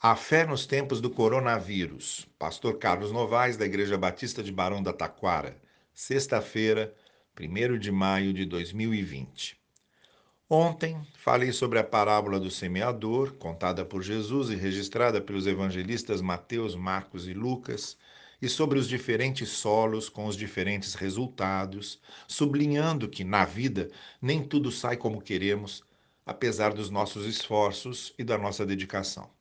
A fé nos tempos do coronavírus. Pastor Carlos Novaes, da Igreja Batista de Barão da Taquara. Sexta-feira, 1 de maio de 2020. Ontem falei sobre a parábola do semeador, contada por Jesus e registrada pelos evangelistas Mateus, Marcos e Lucas, e sobre os diferentes solos com os diferentes resultados, sublinhando que na vida nem tudo sai como queremos, apesar dos nossos esforços e da nossa dedicação.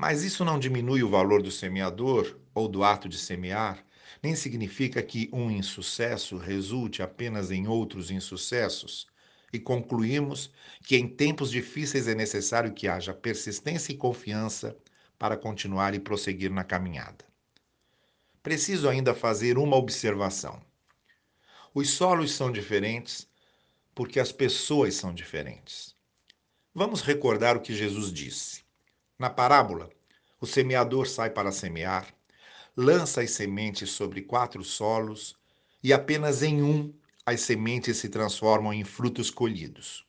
Mas isso não diminui o valor do semeador ou do ato de semear, nem significa que um insucesso resulte apenas em outros insucessos. E concluímos que em tempos difíceis é necessário que haja persistência e confiança para continuar e prosseguir na caminhada. Preciso ainda fazer uma observação. Os solos são diferentes porque as pessoas são diferentes. Vamos recordar o que Jesus disse. Na parábola, o semeador sai para semear, lança as sementes sobre quatro solos e apenas em um as sementes se transformam em frutos colhidos.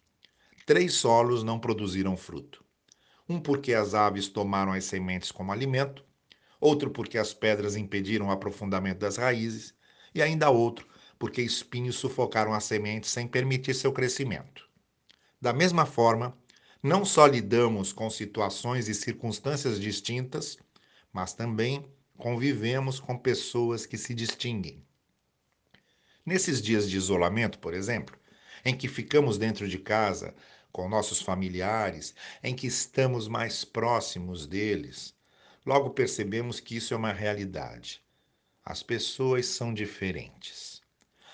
Três solos não produziram fruto. Um porque as aves tomaram as sementes como alimento, outro porque as pedras impediram o aprofundamento das raízes, e ainda outro porque espinhos sufocaram as sementes sem permitir seu crescimento. Da mesma forma, não só lidamos com situações e circunstâncias distintas, mas também convivemos com pessoas que se distinguem. Nesses dias de isolamento, por exemplo, em que ficamos dentro de casa com nossos familiares, em que estamos mais próximos deles, logo percebemos que isso é uma realidade. As pessoas são diferentes.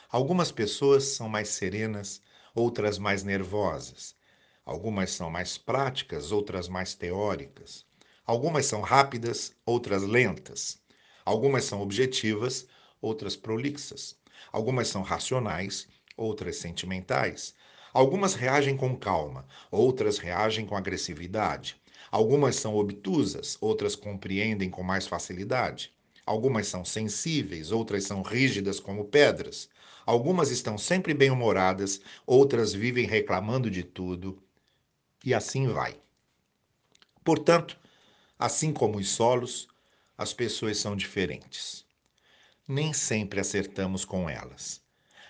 Algumas pessoas são mais serenas, outras mais nervosas. Algumas são mais práticas, outras mais teóricas. Algumas são rápidas, outras lentas. Algumas são objetivas, outras prolixas. Algumas são racionais, outras sentimentais. Algumas reagem com calma, outras reagem com agressividade. Algumas são obtusas, outras compreendem com mais facilidade. Algumas são sensíveis, outras são rígidas como pedras. Algumas estão sempre bem-humoradas, outras vivem reclamando de tudo e assim vai. Portanto, assim como os solos, as pessoas são diferentes. Nem sempre acertamos com elas.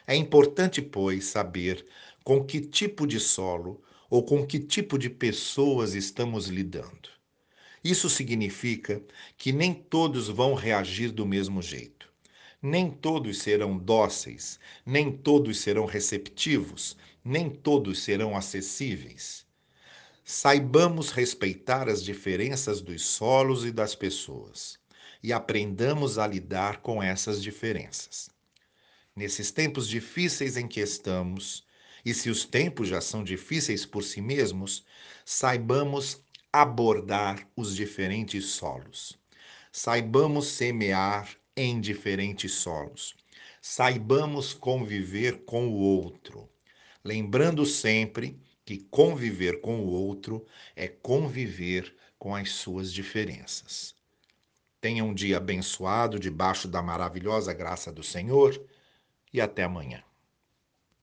É importante, pois, saber com que tipo de solo ou com que tipo de pessoas estamos lidando. Isso significa que nem todos vão reagir do mesmo jeito. Nem todos serão dóceis, nem todos serão receptivos, nem todos serão acessíveis saibamos respeitar as diferenças dos solos e das pessoas e aprendamos a lidar com essas diferenças. Nesses tempos difíceis em que estamos, e se os tempos já são difíceis por si mesmos, saibamos abordar os diferentes solos. Saibamos semear em diferentes solos. Saibamos conviver com o outro, lembrando sempre que conviver com o outro é conviver com as suas diferenças. Tenha um dia abençoado debaixo da maravilhosa graça do Senhor e até amanhã.